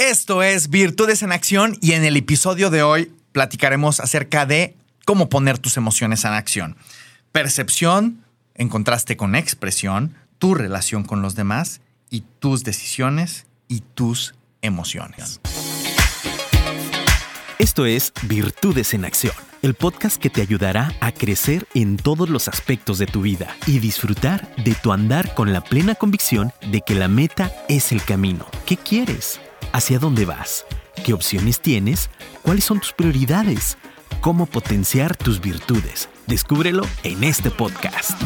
Esto es Virtudes en Acción y en el episodio de hoy platicaremos acerca de cómo poner tus emociones en acción. Percepción en contraste con expresión, tu relación con los demás y tus decisiones y tus emociones. Esto es Virtudes en Acción, el podcast que te ayudará a crecer en todos los aspectos de tu vida y disfrutar de tu andar con la plena convicción de que la meta es el camino. ¿Qué quieres? ¿Hacia dónde vas? ¿Qué opciones tienes? ¿Cuáles son tus prioridades? ¿Cómo potenciar tus virtudes? Descúbrelo en este podcast.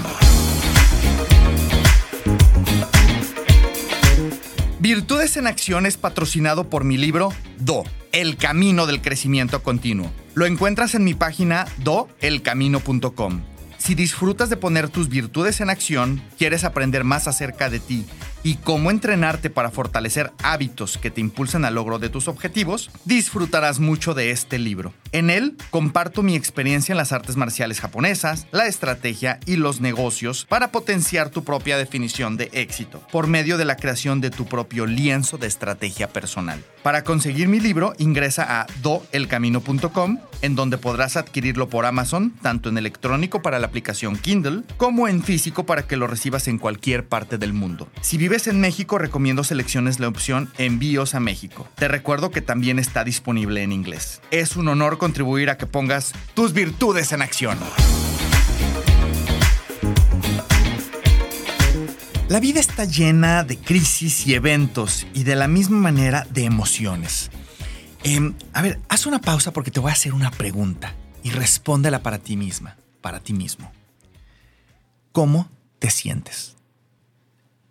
Virtudes en Acción es patrocinado por mi libro Do, El Camino del Crecimiento Continuo. Lo encuentras en mi página doelcamino.com. Si disfrutas de poner tus virtudes en acción, quieres aprender más acerca de ti y cómo entrenarte para fortalecer hábitos que te impulsen al logro de tus objetivos, disfrutarás mucho de este libro. En él comparto mi experiencia en las artes marciales japonesas, la estrategia y los negocios para potenciar tu propia definición de éxito por medio de la creación de tu propio lienzo de estrategia personal. Para conseguir mi libro, ingresa a doelcamino.com, en donde podrás adquirirlo por Amazon, tanto en electrónico para la aplicación Kindle, como en físico para que lo recibas en cualquier parte del mundo. Si vives en México, recomiendo selecciones la opción Envíos a México. Te recuerdo que también está disponible en inglés. Es un honor contribuir a que pongas tus virtudes en acción. La vida está llena de crisis y eventos y de la misma manera de emociones. Em, a ver, haz una pausa porque te voy a hacer una pregunta y respóndela para ti misma, para ti mismo. ¿Cómo te sientes?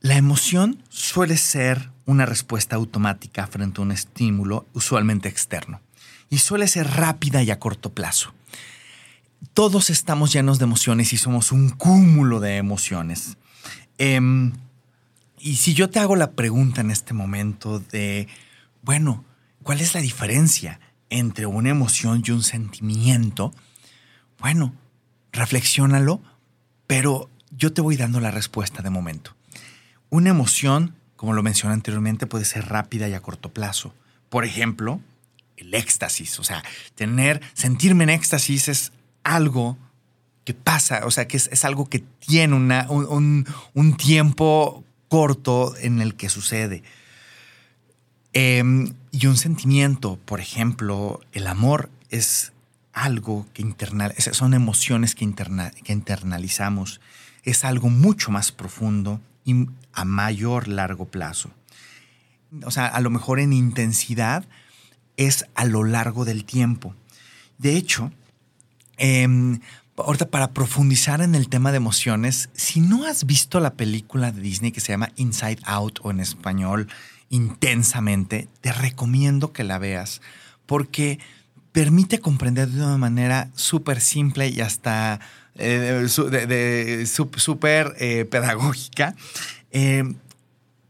La emoción suele ser una respuesta automática frente a un estímulo usualmente externo y suele ser rápida y a corto plazo. Todos estamos llenos de emociones y somos un cúmulo de emociones. Em, y si yo te hago la pregunta en este momento de, bueno, ¿cuál es la diferencia entre una emoción y un sentimiento? Bueno, reflexiónalo, pero yo te voy dando la respuesta de momento. Una emoción, como lo mencioné anteriormente, puede ser rápida y a corto plazo. Por ejemplo, el éxtasis, o sea, tener, sentirme en éxtasis es algo que pasa, o sea, que es, algo que tiene una, un, tiempo corto en el que sucede. Em, y un sentimiento, por ejemplo, el amor es algo que internal, son emociones que, que internalizamos, es algo mucho más profundo a mayor largo plazo. O sea, a lo mejor en intensidad es a lo largo del tiempo. De hecho, eh, ahorita para profundizar en el tema de emociones, si no has visto la película de Disney que se llama Inside Out o en español Intensamente, te recomiendo que la veas porque permite comprender de una manera súper simple y hasta eh, súper eh, pedagógica. Eh,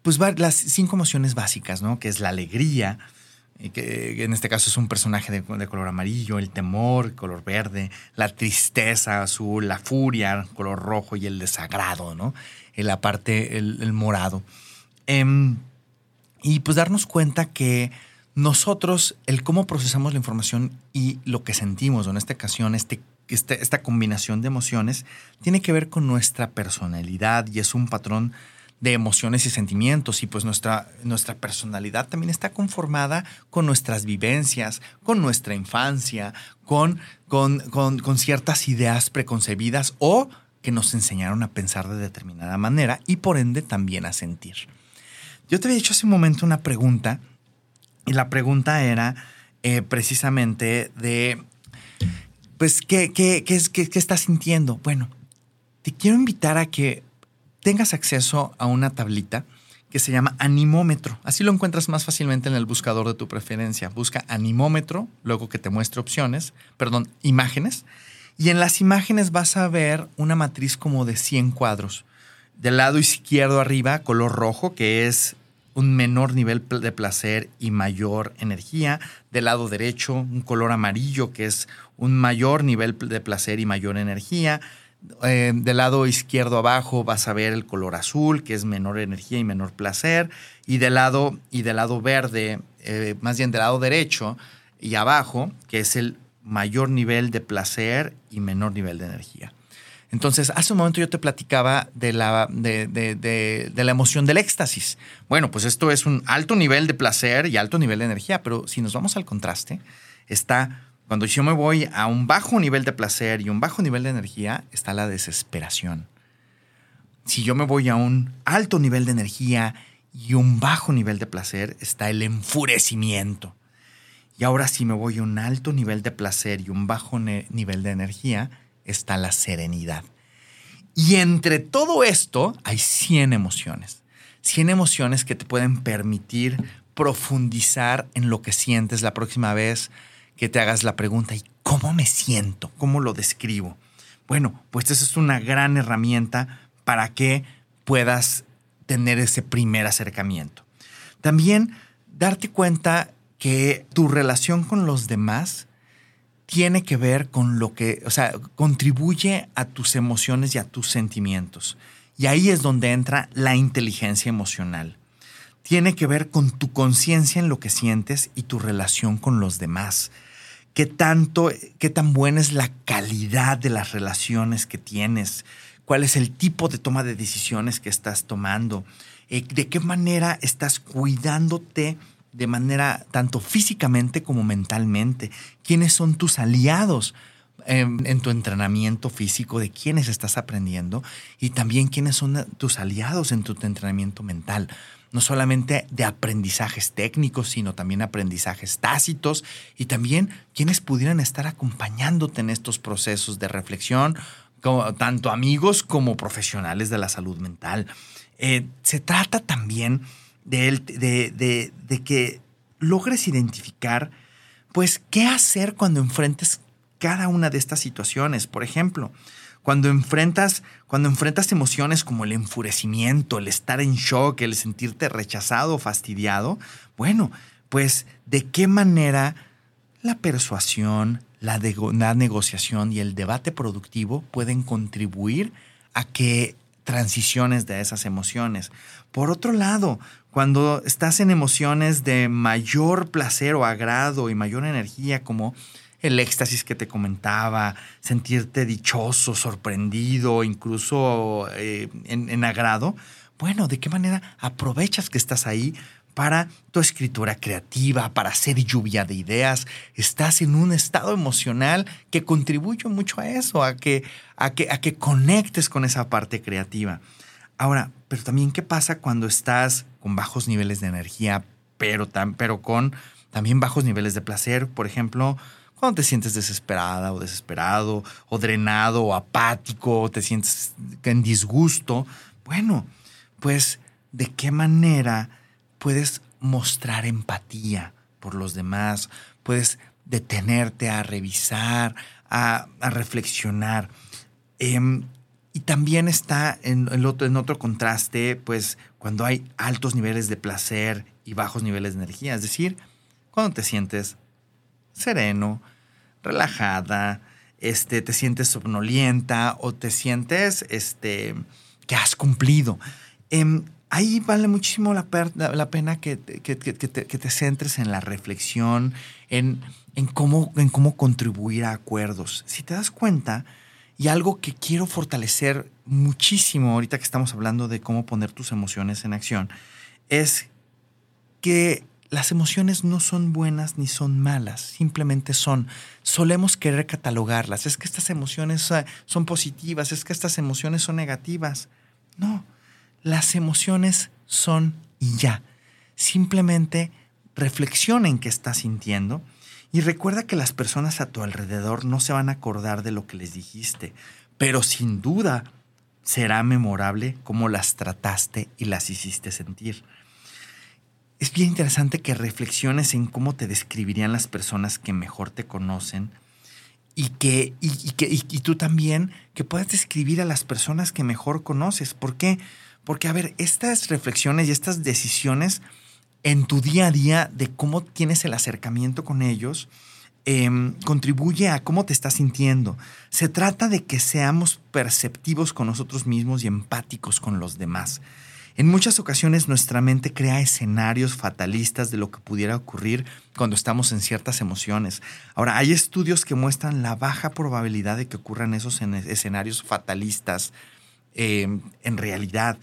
pues las cinco emociones básicas, ¿no? Que es la alegría, que en este caso es un personaje de, color amarillo, el temor, color verde, la tristeza azul, la furia, color rojo y el desagrado, ¿no? En la parte, el, morado. Em, y pues darnos cuenta que nosotros, el cómo procesamos la información y lo que sentimos, en esta ocasión, este, este, esta combinación de emociones, tiene que ver con nuestra personalidad y es un patrón de emociones y sentimientos y pues nuestra, nuestra personalidad también está conformada con nuestras vivencias, con nuestra infancia, con, con, con, ciertas ideas preconcebidas o que nos enseñaron a pensar de determinada manera y por ende también a sentir. Yo te había hecho hace un momento una pregunta y la pregunta era eh, precisamente de, pues, ¿qué, qué, qué, qué estás sintiendo? Bueno, te quiero invitar a que tengas acceso a una tablita que se llama animómetro. Así lo encuentras más fácilmente en el buscador de tu preferencia. Busca animómetro, luego que te muestre opciones, perdón, imágenes. Y en las imágenes vas a ver una matriz como de 100 cuadros. Del lado izquierdo arriba, color rojo, que es un menor nivel de placer y mayor energía. Del lado derecho, un color amarillo, que es un mayor nivel de placer y mayor energía eh, del lado izquierdo abajo vas a ver el color azul, que es menor energía y menor placer, y del lado, y del lado verde, eh, más bien del lado derecho y abajo, que es el mayor nivel de placer y menor nivel de energía. Entonces, hace un momento yo te platicaba de la, de, la emoción del éxtasis. Bueno, pues esto es un alto nivel de placer y alto nivel de energía, pero si nos vamos al contraste, está cuando yo me voy a un bajo nivel de placer y un bajo nivel de energía, está la desesperación. Si yo me voy a un alto nivel de energía y un bajo nivel de placer, está el enfurecimiento. Y ahora si me voy a un alto nivel de placer y un bajo nivel de energía, está la serenidad. Y entre todo esto hay 100 emociones. 100 emociones que te pueden permitir profundizar en lo que sientes la próxima vez que te hagas la pregunta, ¿y cómo me siento? ¿Cómo lo describo? Bueno, pues esa es una gran herramienta para que puedas tener ese primer acercamiento. También darte cuenta que tu relación con los demás tiene que ver con lo que, o sea, contribuye a tus emociones y a tus sentimientos. Y ahí es donde entra la inteligencia emocional. Tiene que ver con tu conciencia en lo que sientes y tu relación con los demás. Qué tanto, qué tan buena es la calidad de las relaciones que tienes. Cuál es el tipo de toma de decisiones que estás tomando. Eh, de qué manera estás cuidándote de manera tanto físicamente como mentalmente. ¿Quiénes son tus aliados? En, tu entrenamiento físico, de quiénes estás aprendiendo y también quiénes son tus aliados en tu entrenamiento mental. No solamente de aprendizajes técnicos, sino también aprendizajes tácitos y también quienes pudieran estar acompañándote en estos procesos de reflexión, como, tanto amigos como profesionales de la salud mental. Eh, se trata también de, de, que logres identificar, pues, qué hacer cuando enfrentes cada una de estas situaciones. Por ejemplo, cuando enfrentas, cuando enfrentas emociones como el enfurecimiento, el estar en shock, el sentirte rechazado fastidiado, bueno, pues de qué manera la persuasión, la, la negociación y el debate productivo pueden contribuir a que transiciones de esas emociones. Por otro lado, cuando estás en emociones de mayor placer o agrado y mayor energía, como el éxtasis que te comentaba, sentirte dichoso, sorprendido, incluso eh, en, agrado, bueno, ¿de qué manera aprovechas que estás ahí para tu escritura creativa, para hacer lluvia de ideas. Estás en un estado emocional que contribuye mucho a eso, a que, a que, a que conectes con esa parte creativa. Ahora, pero también, ¿qué pasa cuando estás con bajos niveles de energía, pero, pero con también bajos niveles de placer? Por ejemplo, cuando te sientes desesperada o desesperado, o drenado, o apático, te sientes en disgusto. Bueno, pues, ¿de qué manera puedes mostrar empatía por los demás? Puedes detenerte a revisar, a, reflexionar. Em, y también está en, otro, en otro contraste, pues cuando hay altos niveles de placer y bajos niveles de energía, es decir, cuando te sientes sereno, relajada, este, te sientes somnolienta o te sientes este, que has cumplido. Em, ahí vale muchísimo la, la pena que, que, te, centres en la reflexión, en, en, cómo, en cómo contribuir a acuerdos. Si te das cuenta, y algo que quiero fortalecer muchísimo ahorita que estamos hablando de cómo poner tus emociones en acción, es que las emociones no son buenas ni son malas, simplemente son. Solemos querer catalogarlas. Es que estas emociones son positivas, es que estas emociones son negativas. No, las emociones son y ya. Simplemente reflexiona en qué estás sintiendo y recuerda que las personas a tu alrededor no se van a acordar de lo que les dijiste, pero sin duda será memorable cómo las trataste y las hiciste sentir. Es bien interesante que reflexiones en cómo te describirían las personas que mejor te conocen y que, y, que y, tú también que puedas describir a las personas que mejor conoces. ¿Por qué? Porque, a ver, estas reflexiones y estas decisiones en tu día a día de cómo tienes el acercamiento con ellos, em, contribuye a cómo te estás sintiendo. Se trata de que seamos perceptivos con nosotros mismos y empáticos con los demás. En muchas ocasiones nuestra mente crea escenarios fatalistas de lo que pudiera ocurrir cuando estamos en ciertas emociones. Ahora, hay estudios que muestran la baja probabilidad de que ocurran esos escenarios fatalistas em, en realidad.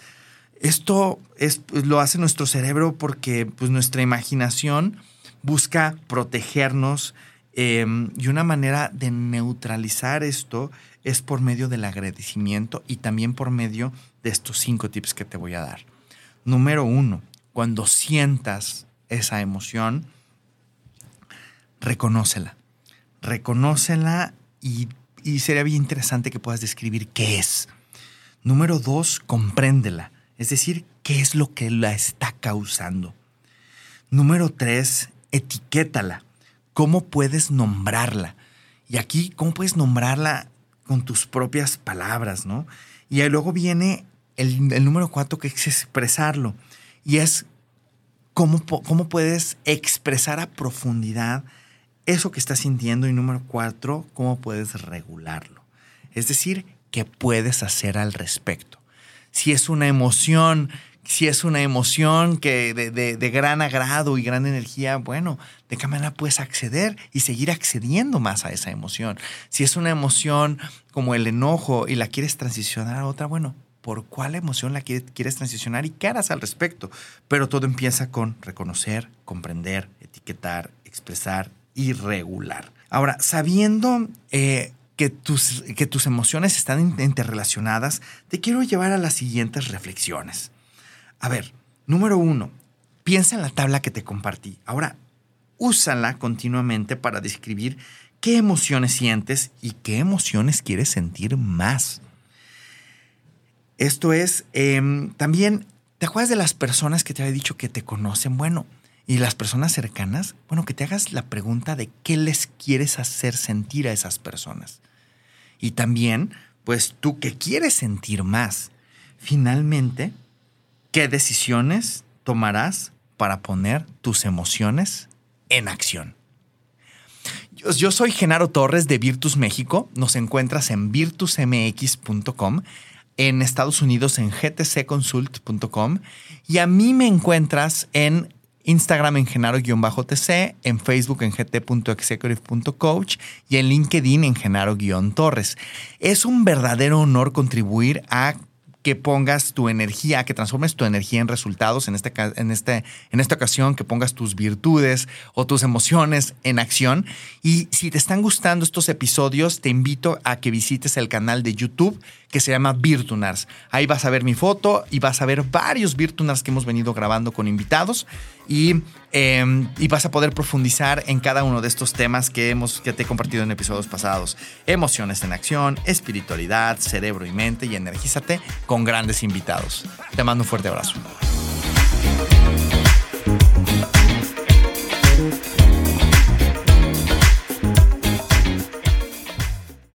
Esto es, lo hace nuestro cerebro porque pues, nuestra imaginación busca protegernos em, y una manera de neutralizar esto es por medio del agradecimiento y también por medio de estos cinco tips que te voy a dar. Número uno, cuando sientas esa emoción, reconócela. Reconócela y, y sería bien interesante que puedas describir qué es. Número dos, compréndela. Es decir, qué es lo que la está causando. Número tres, etiquétala. ¿Cómo puedes nombrarla? Y aquí, ¿cómo puedes nombrarla con tus propias palabras, no? Y luego viene el, número cuatro, que es expresarlo. Y es cómo, cómo puedes expresar a profundidad eso que estás sintiendo. Y número cuatro, cómo puedes regularlo. Es decir, qué puedes hacer al respecto. Si es una emoción, si es una emoción que de, gran agrado y gran energía, bueno, ¿de qué manera puedes acceder y seguir accediendo más a esa emoción? Si es una emoción como el enojo y la quieres transicionar a otra, bueno, por cuál emoción la quieres transicionar y qué harás al respecto. Pero todo empieza con reconocer, comprender, etiquetar, expresar y regular. Ahora, sabiendo eh, que, tus, que tus emociones están interrelacionadas, te quiero llevar a las siguientes reflexiones. A ver, número uno, piensa en la tabla que te compartí. Ahora, úsala continuamente para describir qué emociones sientes y qué emociones quieres sentir más. Esto es, em, también, ¿te acuerdas de las personas que te había dicho que te conocen? Bueno, y las personas cercanas, bueno, que te hagas la pregunta de qué les quieres hacer sentir a esas personas. Y también, pues tú qué quieres sentir más. Finalmente, ¿qué decisiones tomarás para poner tus emociones en acción? Yo soy Genaro Torres de Virtus México. Nos encuentras en virtusmx.com en Estados Unidos en gtcconsult.com y a mí me encuentras en Instagram en genaro-tc, en Facebook en gt.executive.coach y en LinkedIn en genaro-torres. Es un verdadero honor contribuir a que pongas tu energía, que transformes tu energía en resultados, en, este, en, este, en esta ocasión, que pongas tus virtudes o tus emociones en acción. Y si te están gustando estos episodios, te invito a que visites el canal de YouTube que se llama Virtunars. Ahí vas a ver mi foto y vas a ver varios Virtunars que hemos venido grabando con invitados y, em, y, vas a poder profundizar en cada uno de estos temas que, hemos, que te he compartido en episodios pasados. Emociones en acción, espiritualidad, cerebro y mente y energízate con grandes invitados. Te mando un fuerte abrazo.